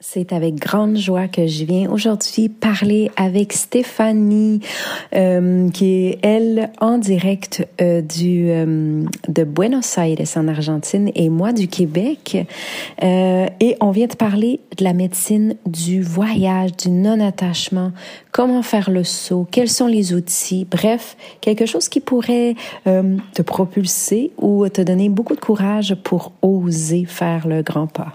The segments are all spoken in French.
C'est avec grande joie que je viens aujourd'hui parler avec Stéphanie, euh, qui est elle en direct euh, du euh, de Buenos Aires en Argentine et moi du Québec. et on vient de parler de la médecine du voyage, du non-attachement, comment faire le saut, quels sont les outils, bref, quelque chose qui pourrait te propulser ou te donner beaucoup de courage pour oser faire le grand pas.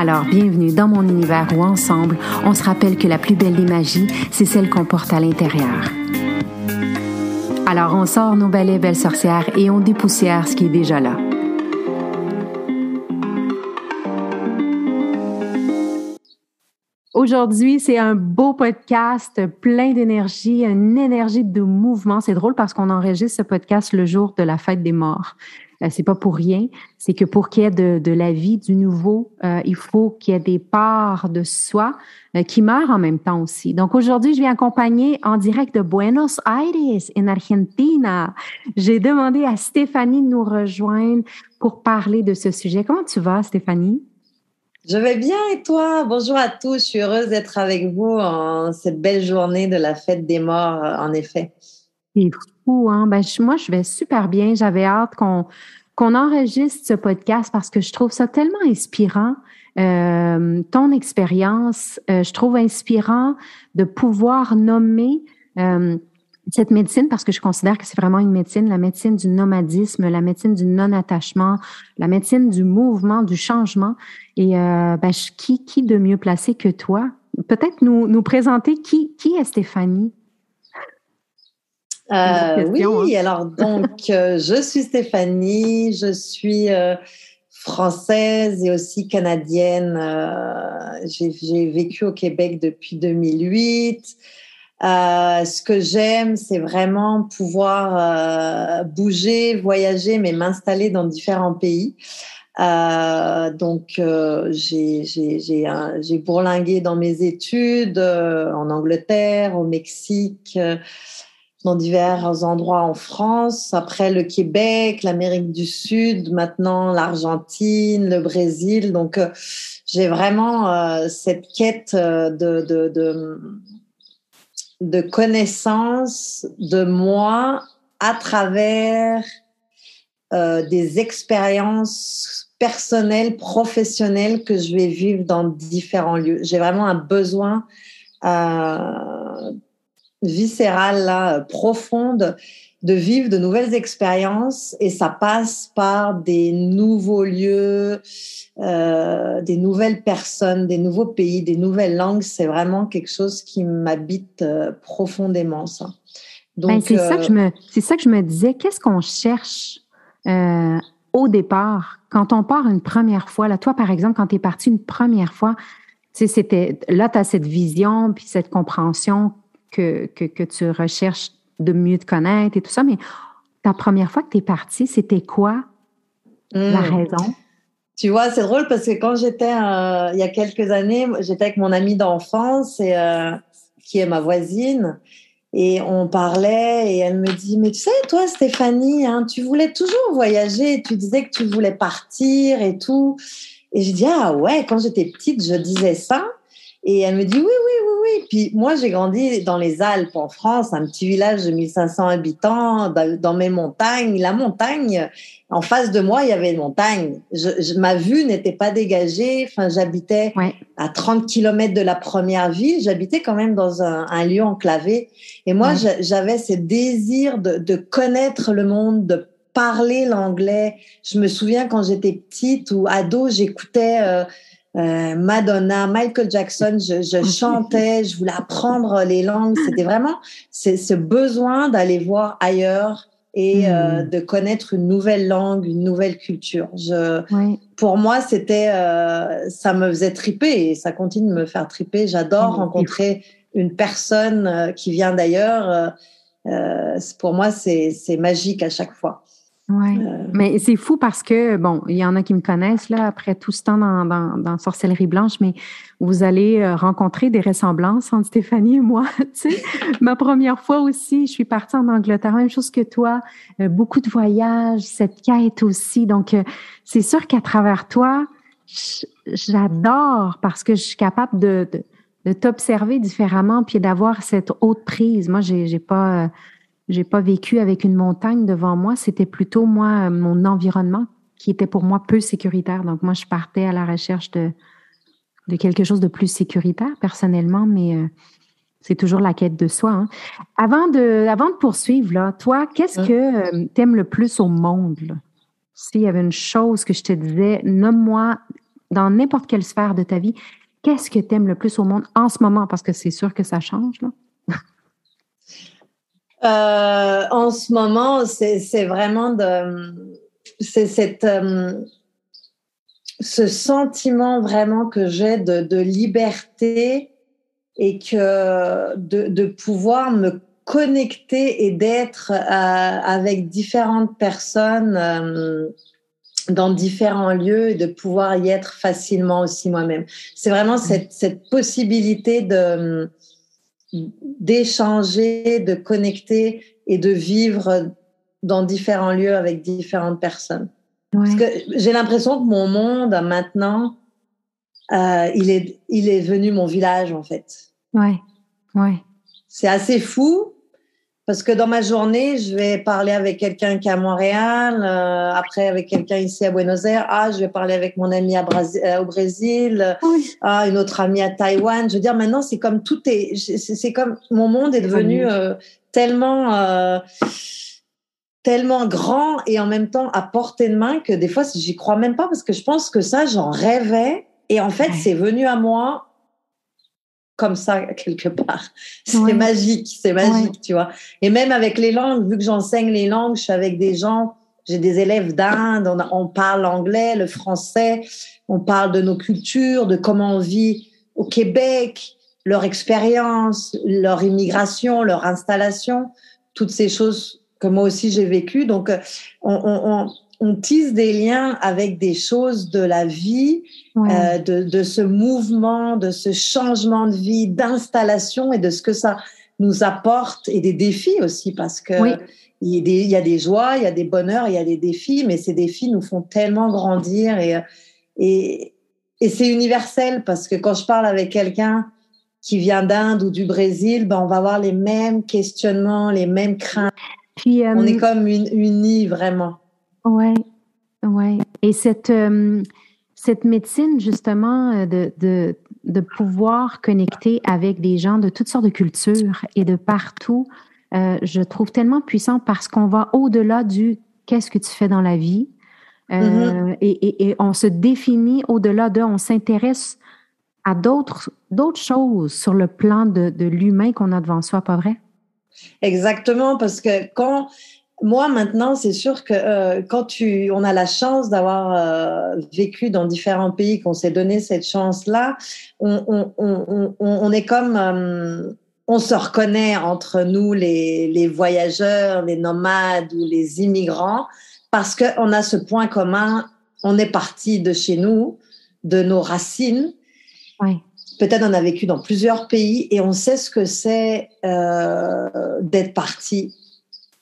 Alors, bienvenue dans mon univers où ensemble, on se rappelle que la plus belle des magies, c'est celle qu'on porte à l'intérieur. Alors, on sort nos balais belles sorcières et on dépoussière ce qui est déjà là. Aujourd'hui, c'est un beau podcast plein d'énergie, une énergie de mouvement. C'est drôle parce qu'on enregistre ce podcast le jour de la fête des morts. Euh, c'est pas pour rien. C'est que pour qu'il y ait de, de, la vie, du nouveau, euh, il faut qu'il y ait des parts de soi euh, qui meurent en même temps aussi. Donc aujourd'hui, je viens accompagner en direct de Buenos Aires, en Argentina. J'ai demandé à Stéphanie de nous rejoindre pour parler de ce sujet. Comment tu vas, Stéphanie? Je vais bien et toi? Bonjour à tous, je suis heureuse d'être avec vous en cette belle journée de la fête des morts, en effet. C'est hein? Ben, moi, je vais super bien. J'avais hâte qu'on qu'on enregistre ce podcast parce que je trouve ça tellement inspirant. Euh, ton expérience, euh, je trouve inspirant de pouvoir nommer euh, cette médecine parce que je considère que c'est vraiment une médecine, la médecine du nomadisme, la médecine du non-attachement, la médecine du mouvement, du changement. Et ben, qui, qui de mieux placé que toi? Peut-être nous, nous présenter qui, qui est Stéphanie? Euh, oui, hein. alors donc euh, je suis Stéphanie, je suis euh, française et aussi canadienne. J'ai vécu au Québec depuis 2008. ce que j'aime, c'est vraiment pouvoir bouger, voyager, mais m'installer dans différents pays. donc, j'ai bourlingué dans mes études en Angleterre, au Mexique, dans divers endroits en France, après le Québec, l'Amérique du Sud, maintenant l'Argentine, le Brésil. Donc, euh, j'ai vraiment euh, cette quête euh, de, de, de, de, connaissance de moi à travers des expériences personnelles, professionnelles que je vais vivre dans différents lieux. J'ai vraiment un besoin viscérale, là, profonde, de vivre de nouvelles expériences et ça passe par des nouveaux lieux, euh, des nouvelles personnes, des nouveaux pays, des nouvelles langues. C'est vraiment quelque chose qui m'habite euh, profondément, ça. Ben, Donc, c'est ça que je me, c'est ça que je me disais. Qu'est-ce qu'on cherche euh, au départ? Quand on part une première fois? Là, toi, par exemple, quand tu es parti une première fois, c'était là, tu as cette vision puis cette compréhension que, que, tu recherches de mieux te connaître et tout ça, mais ta première fois que tu es partie, c'était quoi la hmm. raison? Tu vois, c'est drôle parce que quand j'étais, euh, il y a quelques années, j'étais avec mon amie d'enfance et, euh, qui est ma voisine et on parlait et elle me dit, mais tu sais, toi, Stéphanie, hein, tu voulais toujours voyager, tu disais que tu voulais partir et tout. Et je dis, ah ouais, quand j'étais petite, je disais ça. Et elle me dit oui, oui, oui, oui. Puis moi, j'ai grandi dans les Alpes en France, un petit village de 1500 habitants, dans mes montagnes. La montagne, en face de moi, il y avait une montagne. Je, ma vue n'était pas dégagée. Enfin, j'habitais à 30 kilomètres de la première ville. J'habitais quand même dans un, un lieu enclavé. Et moi, j'avais ce désir de, de connaître le monde, de parler l'anglais. Je me souviens quand j'étais petite ou ado, j'écoutais euh, euh, Madonna, Michael Jackson, je, je, chantais, je voulais apprendre les langues. C'était vraiment ce besoin d'aller voir ailleurs et euh, hmm. de connaître une nouvelle langue, une nouvelle culture. Je, Pour moi, c'était, ça me faisait triper et ça continue de me faire triper. J'adore rencontrer une personne qui vient d'ailleurs. pour moi, c'est magique à chaque fois. Oui, euh, mais c'est fou parce que, bon, il y en a qui me connaissent, là, après tout ce temps dans, dans, dans Sorcellerie Blanche, mais vous allez euh, rencontrer des ressemblances entre Stéphanie et moi. tu sais, ma première fois aussi, je suis partie en Angleterre, même chose que toi, euh, beaucoup de voyages, cette quête aussi. Donc, c'est sûr qu'à travers toi, j'adore parce que je suis capable de, de, de t'observer différemment puis d'avoir cette haute prise. Moi, j'ai, j'ai pas j'ai pas vécu avec une montagne devant moi. C'était plutôt moi, mon environnement qui était pour moi peu sécuritaire. Donc moi, je partais à la recherche de, de quelque chose de plus sécuritaire personnellement, mais euh, c'est toujours la quête de soi. Hein. Avant, de, avant de poursuivre, là, toi, qu'est-ce que euh, tu aimes le plus au monde? S'il y avait une chose que je te disais, nomme-moi dans n'importe quelle sphère de ta vie, qu'est-ce que tu aimes le plus au monde en ce moment? Parce que c'est sûr que ça change. Là. Euh, en ce moment, c'est vraiment de, cette, euh, ce sentiment vraiment que j'ai de, de, liberté et que de, de pouvoir me connecter et d'être euh, avec différentes personnes euh, dans différents lieux et de pouvoir y être facilement aussi moi-même. C'est vraiment cette, cette possibilité de d'échanger, de connecter et de vivre dans différents lieux avec différentes personnes. Parce que j'ai l'impression que mon monde maintenant, euh, il est, il est venu mon village en fait. Ouais, ouais. C'est assez fou parce que dans ma journée, je vais parler avec quelqu'un qui est à Montréal, euh, après avec quelqu'un ici à Buenos Aires. Ah, je vais parler avec mon ami à euh, au Brésil. Ah, une autre amie à Taïwan. Je veux dire, maintenant, c'est comme tout est. C'est comme mon monde est devenu euh, tellement. Euh, tellement grand et en même temps à portée de main que des fois j'y crois même pas parce que je pense que ça j'en rêvais et en fait c'est venu à moi comme ça quelque part. C'est magique, c'est magique, tu vois. Et même avec les langues, vu que j'enseigne les langues, je suis avec des gens, j'ai des élèves d'Inde, on, on, parle anglais, le français, on parle de nos cultures, de comment on vit au Québec, leur expérience, leur immigration, leur installation, toutes ces choses que moi aussi j'ai vécues. Donc, euh, on, on, on tisse des liens avec des choses de la vie, euh, de, de, ce mouvement, de ce changement de vie, d'installation et de ce que ça nous apporte et des défis aussi parce que il, y a des, il y a des joies, il y a des bonheurs, il y a des défis, mais ces défis nous font tellement grandir et, et, et c'est universel parce que quand je parle avec quelqu'un qui vient d'Inde ou du Brésil, ben on va avoir les mêmes questionnements, les mêmes craintes. Puis, on est euh, comme unis vraiment. Oui, oui. Et cette, euh, cette médecine, justement, euh, de, de, de, pouvoir connecter avec des gens de toutes sortes de cultures et de partout, euh, je trouve tellement puissant parce qu'on va au-delà du qu'est-ce que tu fais dans la vie? Mm-hmm. et, et, et, on se définit au-delà de, on s'intéresse à d'autres, d'autres choses sur le plan de, de l'humain qu'on a devant soi, pas vrai? Exactement, parce que quand moi maintenant, c'est sûr que euh, quand tu, on a la chance d'avoir euh, vécu dans différents pays, qu'on s'est donné cette chance-là, on, on, on, on, est comme, euh, on se reconnaît entre nous, les, les voyageurs, les nomades ou les immigrants, parce qu'on a ce point commun. On est parti de chez nous, de nos racines. Oui. Peut-être on a vécu dans plusieurs pays et on sait ce que c'est d'être parti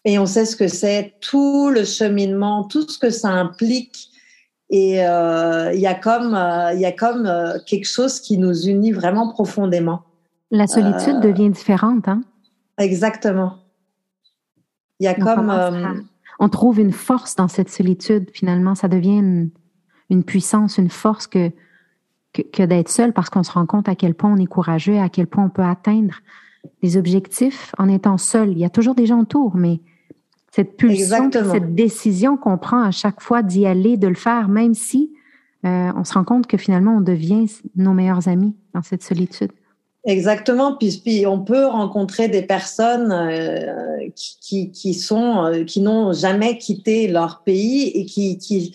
et on sait ce que c'est, tout le cheminement, tout ce que ça implique Et euh, il y a comme, euh, il y a comme quelque chose qui nous unit vraiment profondément. La solitude devient différente, hein? Exactement. Il y a comme. On trouve une force dans cette solitude, finalement. Ça devient une, une puissance, une force que, que, d'être seul parce qu'on se rend compte à quel point on est courageux, à quel point on peut atteindre des objectifs en étant seul. Il y a toujours des gens autour, mais cette pulsion, cette décision qu'on prend à chaque fois d'y aller, de le faire, même si euh, on se rend compte que finalement on devient nos meilleurs amis dans cette solitude. Exactement, puis, on peut rencontrer des personnes euh, qui, qui, sont euh, qui n'ont jamais quitté leur pays et qui, qui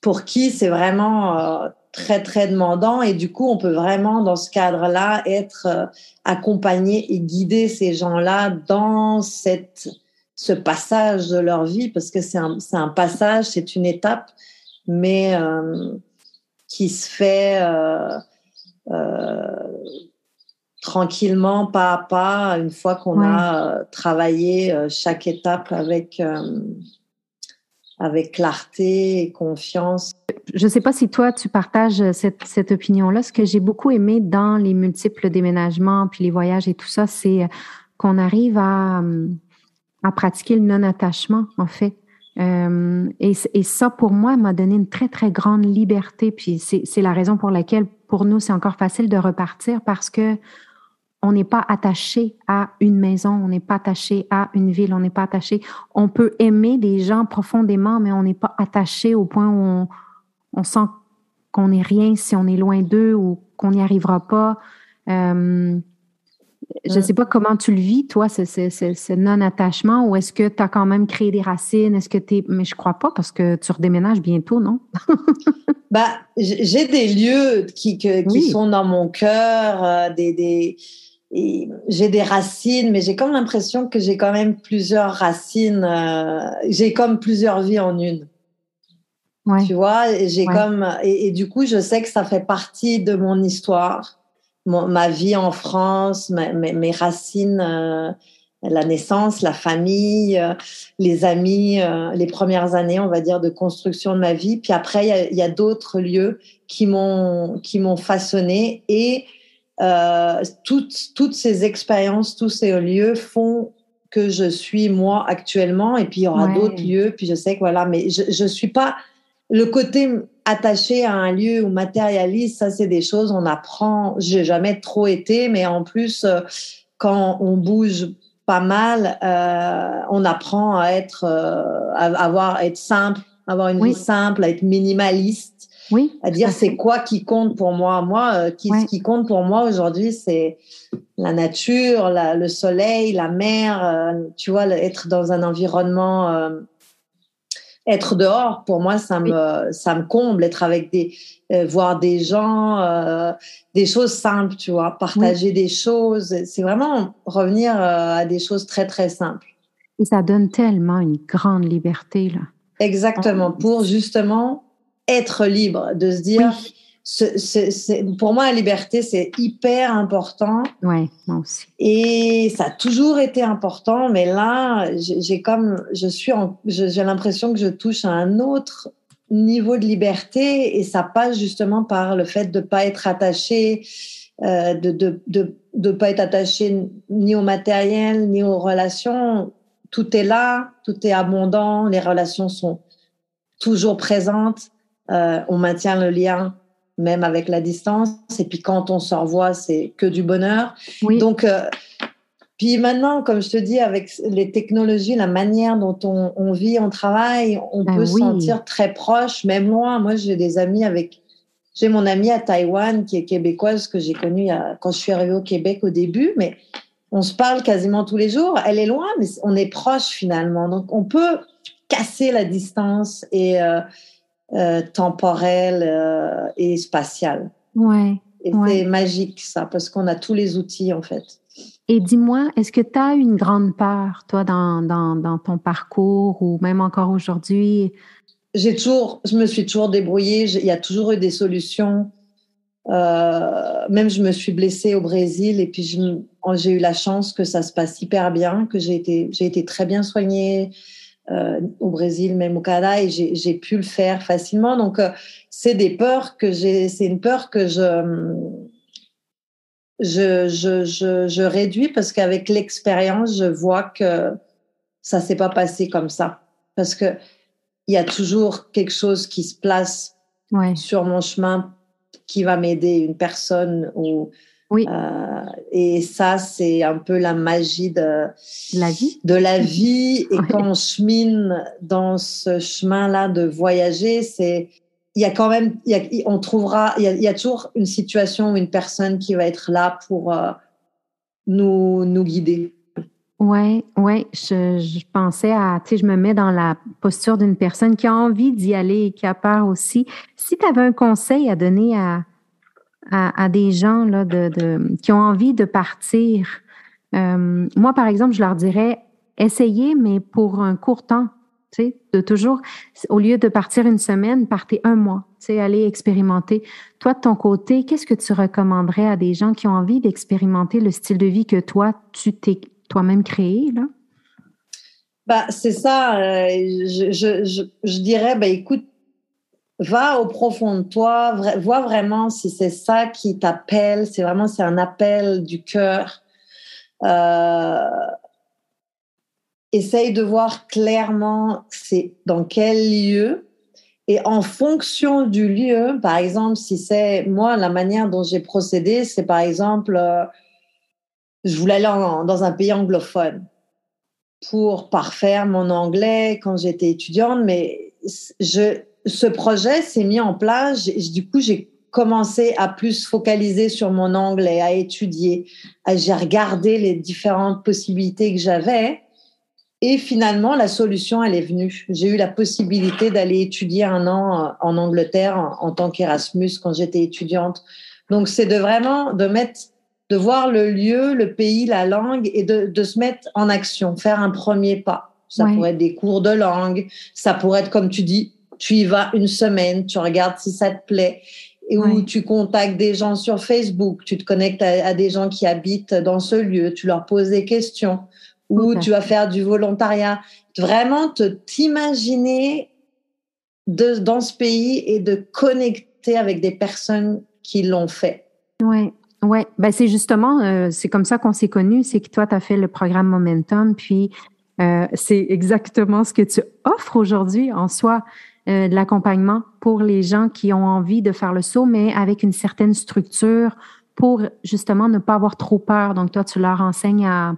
pour qui c'est vraiment très très demandant. Et du coup on peut vraiment dans ce cadre-là être accompagné et guider ces gens-là dans cette ce passage de leur vie parce que c'est un, un passage, c'est une étape, mais euh, qui se fait euh, tranquillement, pas à pas, une fois qu'on a travaillé chaque étape avec avec clarté et confiance. Je ne sais pas si toi, tu partages cette, cette opinion-là. Ce que j'ai beaucoup aimé dans les multiples déménagements, puis les voyages et tout ça, c'est qu'on arrive à, à pratiquer le non-attachement, en fait. Euh, et, et, ça, pour moi, m'a donné une très, très grande liberté. Puis c'est la raison pour laquelle, pour nous, c'est encore facile de repartir parce que on n'est pas attaché à une maison, on n'est pas attaché à une ville, on n'est pas attaché. On peut aimer des gens profondément, mais on n'est pas attaché au point où on, sent qu'on n'est rien si on est loin d'eux ou qu'on n'y arrivera pas. Euh, je ne sais pas comment tu le vis, toi, ce, non-attachement, ou est-ce que tu as quand même créé des racines? Est-ce que tu es. Mais je crois pas parce que tu redéménages bientôt, non? bah, j'ai des lieux qui, qui sont dans mon cœur, euh, des, j'ai des racines, mais j'ai comme l'impression que j'ai quand même plusieurs racines. Euh, j'ai comme plusieurs vies en une. Ouais. Tu vois, j'ai comme et, du coup, je sais que ça fait partie de mon histoire, ma vie en France, mes, racines, euh, la naissance, la famille, euh, les amis, les premières années, on va dire, de construction de ma vie. Puis après, il y a, d'autres lieux qui m'ont qui m'ont façonné et euh, toutes, toutes ces expériences, tous ces lieux font que je suis moi actuellement. Et puis il y aura d'autres lieux. Puis je sais que voilà, mais je je suis pas le côté attaché à un lieu ou matérialiste. Ça, c'est des choses on apprend. J'ai jamais trop été, mais en plus euh, quand on bouge pas mal, euh, on apprend à être, euh, à avoir, à être simple, avoir une vie simple, à être minimaliste. Oui. À dire c'est quoi qui compte pour moi. Moi, euh, qui, ce qui compte pour moi aujourd'hui, c'est la nature, la, le soleil, la mer. Tu vois, être dans un environnement, être dehors. Pour moi, ça me, ça me comble. Être avec des, voir des gens, des choses simples. Tu vois, partager des choses. C'est vraiment revenir à des choses très très simples. Et ça donne tellement une grande liberté là. Exactement. Pour justement être libre, de se dire, pour moi, la liberté, c'est hyper important. Ouais, moi aussi. Et ça a toujours été important, mais là, j'ai comme, je suis, j'ai l'impression que je touche à un autre niveau de liberté et ça passe justement par le fait de pas être attaché, euh, de, de, de, de pas être attaché ni au matériel ni aux relations. Tout est là, tout est abondant, les relations sont toujours présentes. Euh, on maintient le lien même avec la distance. Et puis quand on se revoit, c'est que du bonheur. Donc, euh, puis maintenant, comme je te dis, avec les technologies, la manière dont on, vit, on travaille, on ben peut se sentir très proche, même loin. Moi, j'ai des amis avec. J'ai mon amie à Taïwan qui est québécoise que j'ai connue quand je suis arrivée au Québec au début, mais on se parle quasiment tous les jours. Elle est loin, mais on est proche finalement. Donc, on peut casser la distance et euh, euh, temporel euh, et spatial. Ouais. Et c'est magique ça, parce qu'on a tous les outils en fait. Et dis-moi, est-ce que tu as une grande peur, toi, dans, dans, dans ton parcours ou même encore aujourd'hui? J'ai toujours, je me suis toujours débrouillée. Il y a toujours eu des solutions. Euh, même je me suis blessée au Brésil et puis j'ai eu la chance que ça se passe hyper bien, que j'ai été, j'ai été très bien soignée. Au Brésil, même au Canada, et j'ai pu le faire facilement. Donc, c'est des peurs que j'ai, c'est une peur que je, je, je, je, je réduis parce qu'avec l'expérience, je vois que ça s'est pas passé comme ça. Parce que il y a toujours quelque chose qui se place ouais. sur mon chemin qui va m'aider, une personne ou oui. Euh, et ça, c'est un peu la magie de la vie. De la vie. Et quand on chemine dans ce chemin-là de voyager, c'est il y a quand même, il y a, on trouvera, il y, a, il y, a, toujours une situation ou une personne qui va être là pour euh, nous, nous guider. Oui, oui, je, je, pensais à, tu sais, je me mets dans la posture d'une personne qui a envie d'y aller et qui a peur aussi. Si tu avais un conseil à donner à, à, des gens de, qui ont envie de partir, euh, moi, par exemple, je leur dirais, essayez, mais pour un court temps. Tu de toujours, au lieu de partir une semaine, partez un mois, tu sais, allez expérimenter. Toi, de ton côté, qu'est-ce que tu recommanderais à des gens qui ont envie d'expérimenter le style de vie que toi, tu t'es toi-même créé, là? Bah, c'est ça. Euh, je, dirais, bah, écoute, va au profond de toi, vois vraiment si c'est ça qui t'appelle. C'est vraiment, c'est un appel du cœur. Euh, essaye de voir clairement c'est dans quel lieu. Et en fonction du lieu, par exemple, si c'est moi, la manière dont j'ai procédé, c'est par exemple, euh, je voulais aller dans un pays anglophone pour parfaire mon anglais quand j'étais étudiante, mais je, ce projet s'est mis en place. Du coup, j'ai commencé à plus focaliser sur mon anglais, à étudier. J'ai regardé les différentes possibilités que j'avais. Et finalement, la solution, elle est venue. J'ai eu la possibilité d'aller étudier un an en Angleterre en, tant qu'Erasmus quand j'étais étudiante. Donc, c'est de vraiment de mettre de voir le lieu, le pays, la langue et de, de se mettre en action, faire un premier pas. Ça pourrait être des cours de langue, ça pourrait être comme tu dis, tu y vas une semaine, tu regardes si ça te plaît, et où tu contactes des gens sur Facebook, tu te connectes à, des gens qui habitent dans ce lieu, tu leur poses des questions, ou tu vas faire du volontariat. Vraiment te t'imaginer de, dans ce pays et de connecter avec des personnes qui l'ont fait. Ouais. Oui, ben c'est justement, euh, c'est comme ça qu'on s'est connus, c'est que toi, tu as fait le programme Momentum, puis euh, c'est exactement ce que tu offres aujourd'hui en soi, euh, de l'accompagnement pour les gens qui ont envie de faire le saut, mais avec une certaine structure pour justement ne pas avoir trop peur. Donc, toi, tu leur enseignes à,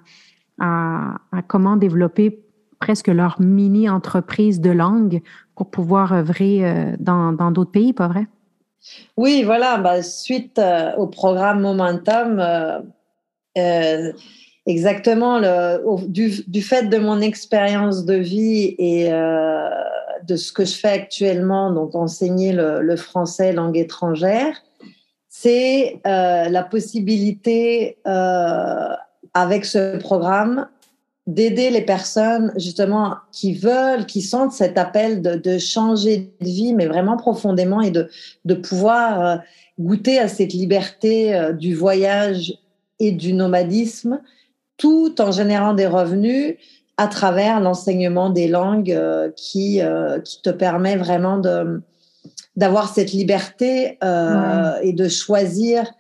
à, comment développer presque leur mini-entreprise de langue pour pouvoir œuvrer dans d'autres pays, pas vrai? Oui, voilà, bah, suite euh, au programme Momentum, euh, euh, exactement, du, fait de mon expérience de vie et de ce que je fais actuellement, donc enseigner le, français langue étrangère, c'est la possibilité avec ce programme d'aider les personnes justement qui veulent, qui sentent cet appel de, changer de vie, mais vraiment profondément, et de, pouvoir euh, goûter à cette liberté euh, du voyage et du nomadisme, tout en générant des revenus à travers l'enseignement des langues euh, qui, qui te permet vraiment de d'avoir cette liberté et de choisir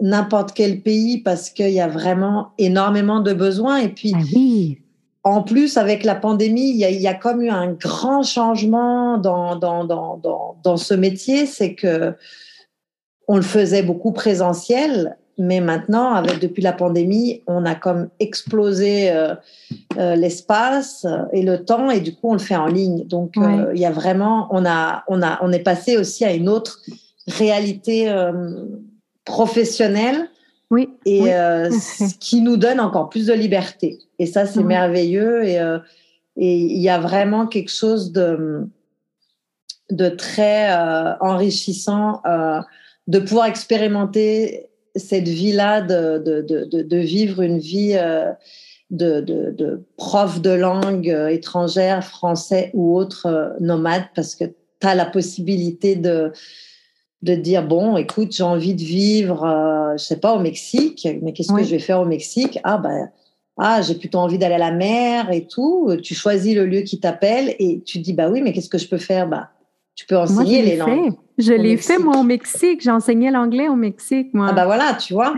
n'importe quel pays parce qu'il y a vraiment énormément de besoins. Et puis, ah en plus, avec la pandémie, il y, a, il y a, comme eu un grand changement dans, dans, dans, dans, dans ce métier. C'est que on le faisait beaucoup présentiel, mais maintenant, avec, depuis la pandémie, on a comme explosé euh, euh, l'espace et le temps, et du coup, on le fait en ligne. Donc, euh, il y a vraiment, on a, on a, on est passé aussi à une autre réalité professionnel. Oui. Et ce qui nous donne encore plus de liberté. Et ça, c'est merveilleux. Et et il y a vraiment quelque chose de de très euh, enrichissant de pouvoir expérimenter cette vie-là, de, de, de, de, vivre une vie de, de, de, prof de langue étrangère, français ou autre nomade, parce que tu as la possibilité de, de dire bon, écoute, j'ai envie de vivre, euh, je sais pas, au Mexique, mais qu'est-ce que je vais faire au Mexique? Ah ben, ah, j'ai plutôt envie d'aller à la mer et tout. Tu choisis le lieu qui t'appelle et tu dis, bah oui, mais qu'est-ce que je peux faire? Bah, tu peux enseigner les langues. Je l'ai fait, moi, au Mexique. J'enseignais l'anglais au Mexique, moi. Ah, bah voilà, tu vois.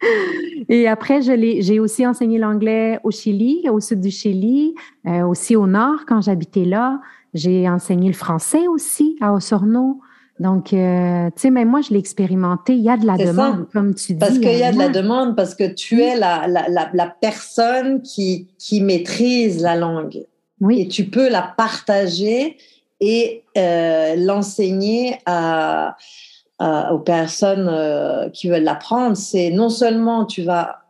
et après, j'ai aussi enseigné l'anglais au Chili, au sud du Chili, euh, aussi au nord quand j'habitais là. J'ai enseigné le français aussi à Osorno. Donc, euh, tu sais, même moi, je l'ai expérimenté. Il y a de la demande, comme tu dis. Parce qu'il y a de la demande, parce que tu es la, la, la, personne qui, qui maîtrise la langue. Oui. Et tu peux la partager et euh, l'enseigner aux personnes euh, qui veulent l'apprendre. C'est non seulement tu vas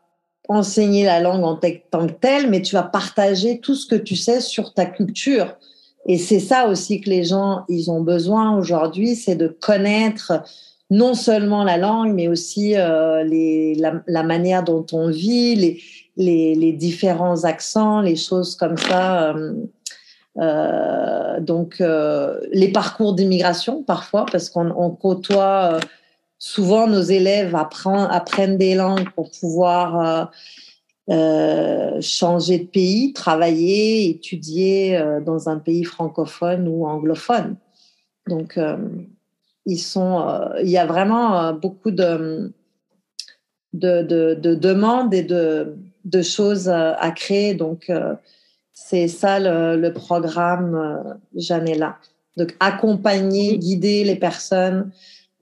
enseigner la langue en tant que telle, mais tu vas partager tout ce que tu sais sur ta culture. Et c'est ça aussi que les gens, ils ont besoin aujourd'hui, c'est de connaître non seulement la langue, mais aussi euh, les, la, manière dont on vit, les, les, différents accents, les choses comme ça. Euh, donc, euh, les parcours d'immigration parfois, parce qu'on côtoie euh, souvent nos élèves apprennent, des langues pour pouvoir changer de pays, travailler, étudier dans un pays francophone ou anglophone. Donc, il y a vraiment beaucoup de, de, de, demandes et de, choses à créer. Donc, c'est ça le, le programme Janela. Donc, accompagner, guider les personnes.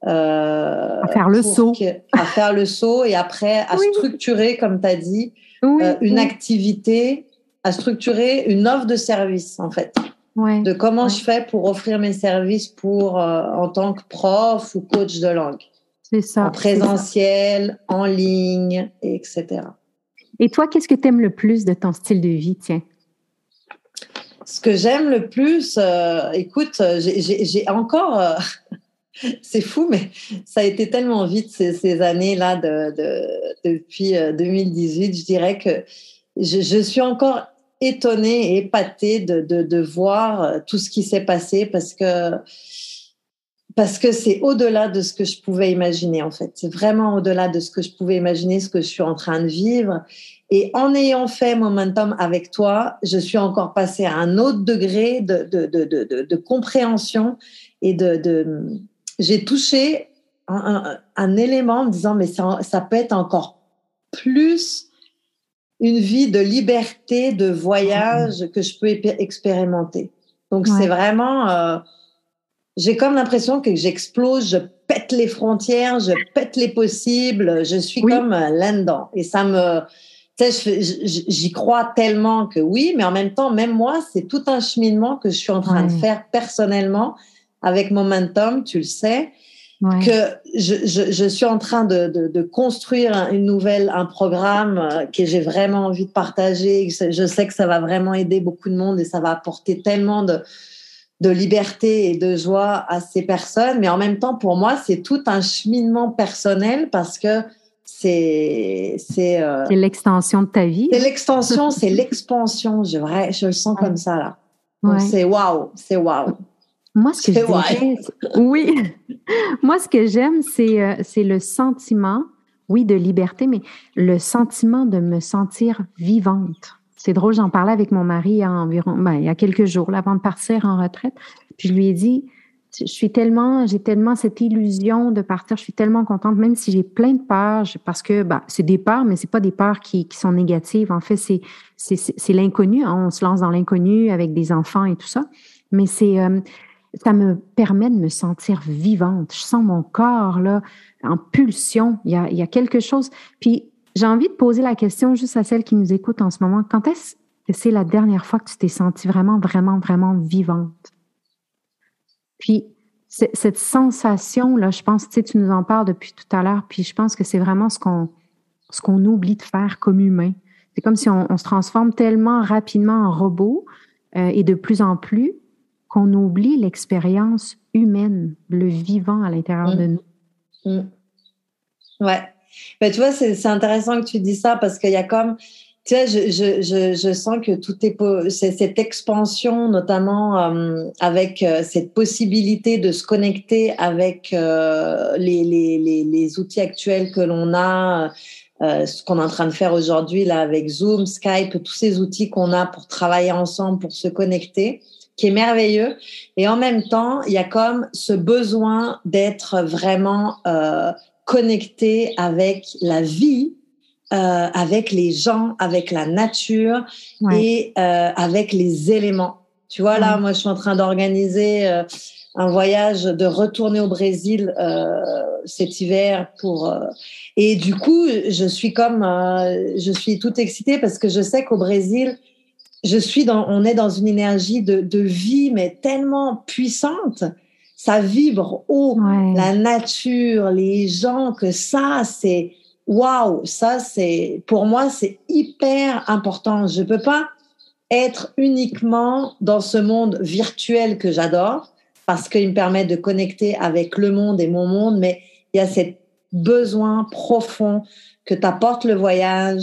à faire le saut. à faire le saut et après à structurer, comme tu as dit, euh, une activité, à structurer une offre de service, en fait. De comment je fais pour offrir mes services pour, euh, en tant que prof ou coach de langue. C'est ça. En présentiel, en ligne, etc. Et toi, qu'est-ce que tu aimes le plus de ton style de vie, tiens? Ce que j'aime le plus, euh, écoute, j'ai encore, c'est fou, mais ça a été tellement vite ces, années-là de, depuis 2018. Euh, je dirais que je, suis encore étonnée et épatée de, voir euh, tout ce qui s'est passé parce que parce que c'est au-delà de ce que je pouvais imaginer en fait. C'est vraiment au-delà de ce que je pouvais imaginer, ce que je suis en train de vivre. Et en ayant fait Momentum avec toi, je suis encore passée à un autre degré de, de, de compréhension et de, j'ai touché un, un, élément en me disant, mais ça, ça peut être encore plus une vie de liberté, de voyage que je peux expérimenter. Donc c'est vraiment, euh, j'ai comme l'impression que j'explose, je pète les frontières, je pète les possibles, je suis comme là-dedans. Et ça me, tu sais, j'y crois tellement que oui, mais en même temps, même moi, c'est tout un cheminement que je suis en train de faire personnellement avec Momentum, tu le sais, que je, je, je, suis en train de, de, de, construire une nouvelle, un programme euh, que j'ai vraiment envie de partager. Je sais que ça va vraiment aider beaucoup de monde et ça va apporter tellement de, de liberté et de joie à ces personnes. Mais en même temps, pour moi, c'est tout un cheminement personnel parce que c'est c'est euh, l'extension de ta vie. C'est l'extension, c'est l'expansion. Je vrai, je le sens comme ça là. C'est waouh, c'est waouh. Moi, ce que je oui. Moi, ce que j'aime, c'est, euh, c'est le sentiment, oui, de liberté, mais le sentiment de me sentir vivante. C'est drôle, j'en parlais avec mon mari il y a environ, ben, il y a quelques jours, avant de partir en retraite. Puis je lui ai dit, je suis tellement, j'ai tellement cette illusion de partir, je suis tellement contente, même si j'ai plein de peurs, parce que bah, c'est des peurs, mais c'est pas des peurs qui, qui sont négatives. En fait, c'est, c'est, c'est l'inconnu. Hein. On se lance dans l'inconnu avec des enfants et tout ça. Mais c'est, euh, ça me permet de me sentir vivante. Je sens mon corps là en pulsion. Il y a, il y a quelque chose. Puis j'ai envie de poser la question juste à celles qui nous écoutent en ce moment. Quand est-ce que c'est la dernière fois que tu t'es sentie vraiment, vraiment, vraiment vivante? Puis cette sensation là, je pense, tu sais, tu nous en parles depuis tout à l'heure. Puis je pense que c'est vraiment ce qu'on ce qu'on oublie de faire comme humain. C'est comme si on, on, se transforme tellement rapidement en robot euh, et de plus en plus qu'on oublie l'expérience humaine, le vivant à l'intérieur de nous. Mm. Ouais. Ben, tu vois, c'est intéressant que tu dis ça parce qu'il y a comme, tu sais, je, je, je, sens que tout est, cette expansion, notamment euh, avec euh, cette possibilité de se connecter avec euh, les, les, les, les, outils actuels que l'on a, ce qu'on est en train de faire aujourd'hui là avec Zoom, Skype, tous ces outils qu'on a pour travailler ensemble, pour se connecter, qui est merveilleux. Et en même temps, il y a comme ce besoin d'être vraiment connecté avec la vie, euh, avec les gens, avec la nature et euh, avec les éléments. Tu vois, là, moi, je suis en train d'organiser euh, un voyage de retourner au Brésil euh, cet hiver pour euh, et du coup je suis comme euh, je suis toute excitée parce que je sais qu'au Brésil je suis dans on est dans une énergie de, de vie mais tellement puissante ça vibre haut la nature les gens que ça c'est waouh ça c'est pour moi c'est hyper important. Je peux pas être uniquement dans ce monde virtuel que j'adore parce qu'il me permet de connecter avec le monde et mon monde, mais il y a ce besoin profond que t'apporte le voyage,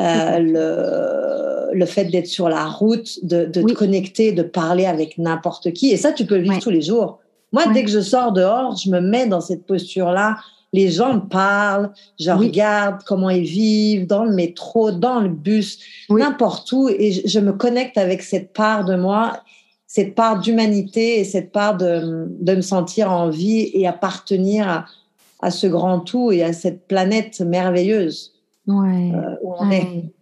euh, le, le fait d'être sur la route, de, de te connecter, de parler avec n'importe qui. Et ça, tu peux le vivre tous les jours. Moi, dès que je sors dehors, je me mets dans cette posture-là. Les gens me parlent, je regarde comment ils vivent dans le métro, dans le bus, n'importe où, et je, je me connecte avec cette part de moi cette part d'humanité et cette part de, de, me sentir en vie et appartenir à, à, ce grand tout et à cette planète merveilleuse ouais, euh, où on est.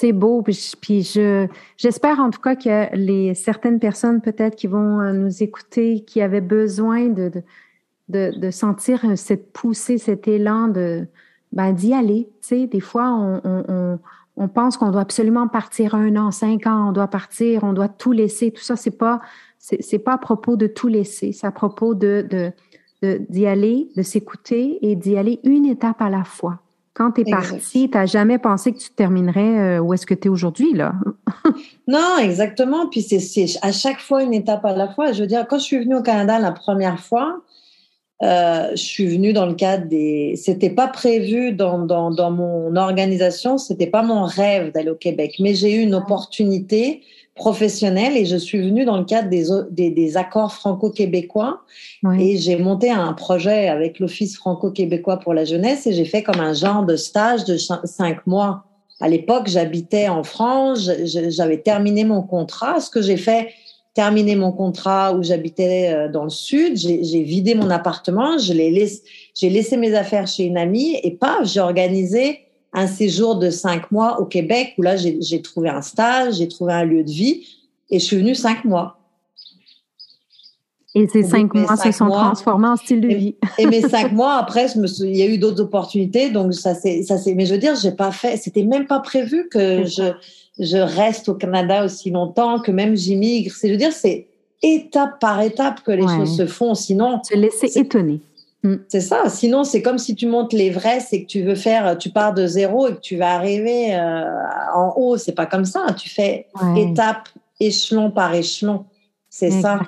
C'est beau, je j'espère en tout cas que certaines personnes peut-être qui vont euh, nous écouter, qui avaient besoin de, sentir cette poussée, cet élan de ben, d'y aller. Des fois on, pense qu'on doit absolument partir un an, cinq ans, on doit partir, on doit tout laisser. Tout ça, c'est pas, pas à propos de tout laisser. C'est à propos de, d'y aller, de s'écouter et d'y aller une étape à la fois. Quand tu es parti, tu n'as jamais pensé que tu terminerais euh, où est-ce que tu es aujourd'hui, là? non, exactement. Puis c'est à chaque fois une étape à la fois. Je veux dire, quand je suis venue au Canada la première fois, euh, je suis venue dans le cadre des. C'était pas prévu dans, dans, dans mon organisation, c'était pas mon rêve d'aller au Québec, mais j'ai eu une opportunité professionnelle et je suis venue dans le cadre des, des, des accords franco-québécois et j'ai monté un projet avec l'Office franco-québécois pour la jeunesse et j'ai fait comme un genre de stage de cinq mois. À l'époque, j'habitais en France, j'avais terminé mon contrat. Ce que j'ai fait, terminé mon contrat où j'habitais euh, dans le sud, j'ai vidé mon appartement, je laissé, j'ai laissé mes affaires chez une amie et paf, j'ai organisé un séjour de cinq mois au Québec où là j'ai trouvé un stage, j'ai trouvé un lieu de vie et je suis venue cinq mois. Et ces cinq mois se sont transformés en style de vie. Et, mes cinq mois après, je me il y a eu d'autres opportunités, donc ça c'est ça c'est. Mais je veux dire, j'ai pas fait, c'était même pas prévu que je je reste au Canada aussi longtemps, que même j'immigre. C'est, je veux dire, c'est étape par étape que les choses se font. Sinon, se laisser étonner. Mm. C'est ça. Sinon, c'est comme si tu montes l'Everest et que tu veux faire, tu pars de zéro et que tu vas arriver euh, en haut. C'est pas comme ça. Tu fais étape, échelon par échelon. C'est ça.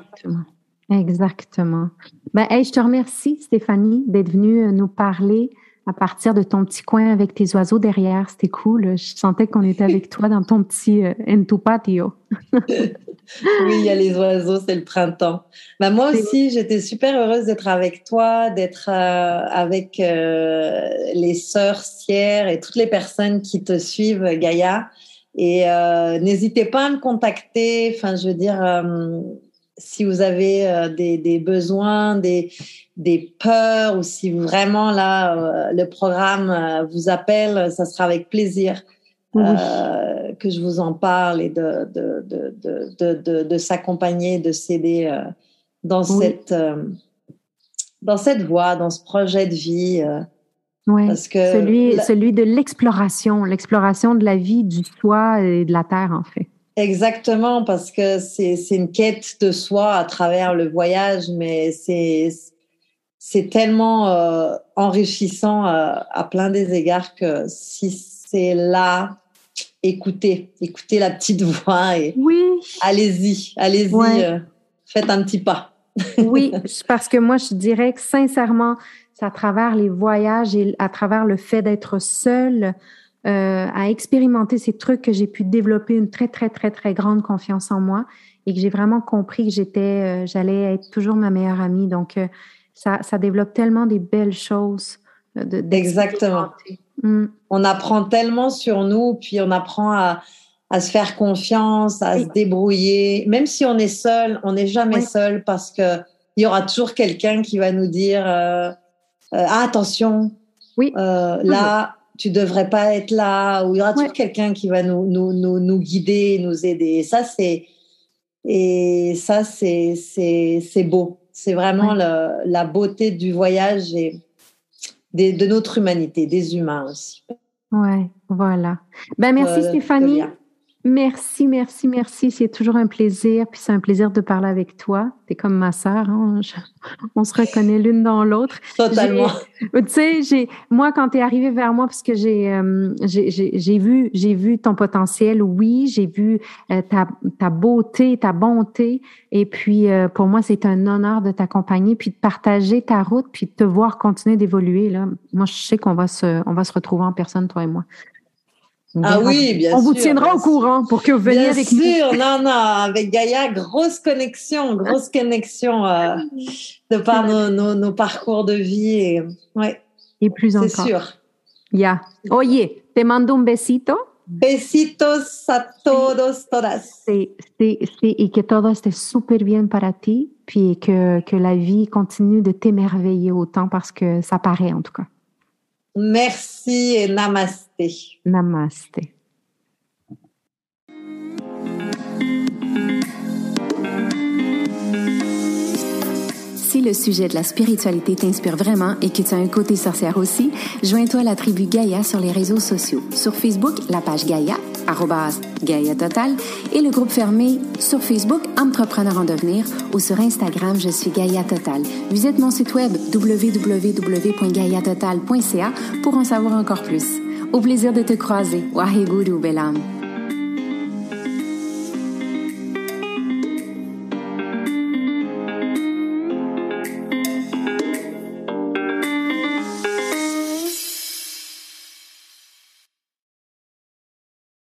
Exactement. Ben, hey, je te remercie, Stéphanie, d'être venue euh, nous parler à partir de ton petit coin avec tes oiseaux derrière. C'était cool. Je sentais qu'on était avec toi dans ton petit euh, patio. oui, il y a les oiseaux, c'est le printemps. Bah, moi aussi, j'étais super heureuse d'être avec toi, d'être euh, avec euh, les sœurs Sierre et toutes les personnes qui te suivent, Gaïa. Et euh, n'hésitez pas à me contacter. Enfin, je veux dire si vous avez euh, des, des, besoins, des, des peurs, ou si vraiment là euh, le programme euh, vous appelle, ça sera avec plaisir que je vous en parle et de, de, de, de, s'accompagner, de s'aider dans cette dans cette voie, dans ce projet de vie. Oui, Parce que celui, celui de l'exploration, l'exploration de la vie, du soi et de la terre, en fait. Exactement, parce que c'est une quête de soi à travers le voyage, mais c'est tellement euh, enrichissant euh, à plein des égards que si c'est là, écoutez, écoutez la petite voix et oui. allez-y, allez-y, euh, faites un petit pas. oui, parce que moi, je dirais que sincèrement, c'est à travers les voyages et à travers le fait d'être seul, euh, à expérimenter ces trucs que j'ai pu développer une très, très, très, très grande confiance en moi et que j'ai vraiment compris que j'étais, euh, j'allais être toujours ma meilleure amie. Donc, euh, ça, ça développe tellement des belles choses. De, Exactement. Mm. On apprend tellement sur nous, puis on apprend à, à se faire confiance, à se débrouiller. Même si on est seul, on n'est jamais seul parce que il y aura toujours quelqu'un qui va nous dire euh, euh, ah, attention, oui. Euh, là tu devrais pas être là, ou il y aura toujours quelqu'un qui va nous, nous, nous, nous, guider, nous aider. Et ça c'est et ça c'est c'est c'est beau. C'est vraiment le, la beauté du voyage et de notre humanité, des humains aussi. Ouais, voilà. Ben merci Stéphanie. Merci, merci, merci. C'est toujours un plaisir. Puis c'est un plaisir de parler avec toi. Tu es comme ma sœur. Hein? on se reconnaît l'une dans l'autre. Totalement. Tu sais, j'ai, moi, quand tu es arrivé vers moi, parce que j'ai, euh, j'ai, vu, j'ai vu ton potentiel, oui, j'ai vu euh, ta, ta beauté, ta bonté. Et puis, euh, pour moi, c'est un honneur de t'accompagner, puis de partager ta route, puis de te voir continuer d'évoluer. Là. Moi, je sais qu'on va se, on va se retrouver en personne, toi et moi. Ah oui, bien sûr. On vous tiendra au courant pour que vous veniez avec nous. Bien sûr, non, non, avec Gaïa, grosse connexion, grosse connexion euh, de par nos, nos, parcours de vie. Et, ouais. et plus encore. C'est sûr. Ya. Oye, te mando un besito. Besitos a todos, todas. Sí, sí, sí, y que todo esté súper bien para ti, puis que, que la vie continue de t'émerveiller autant parce que ça paraît en tout cas. Merci et namasté. Namasté. Si le sujet de la spiritualité t'inspire vraiment et que tu as un côté sorcière aussi, joins-toi à la tribu Gaïa sur les réseaux sociaux. Sur Facebook, la page Gaïa, Gaïa Total, et le groupe fermé sur Facebook Entrepreneur en devenir ou sur Instagram, je suis Gaïa Total. Visite mon site web www.gaïatotal.ca pour en savoir encore plus. Au plaisir de te croiser. Waheguru Belam.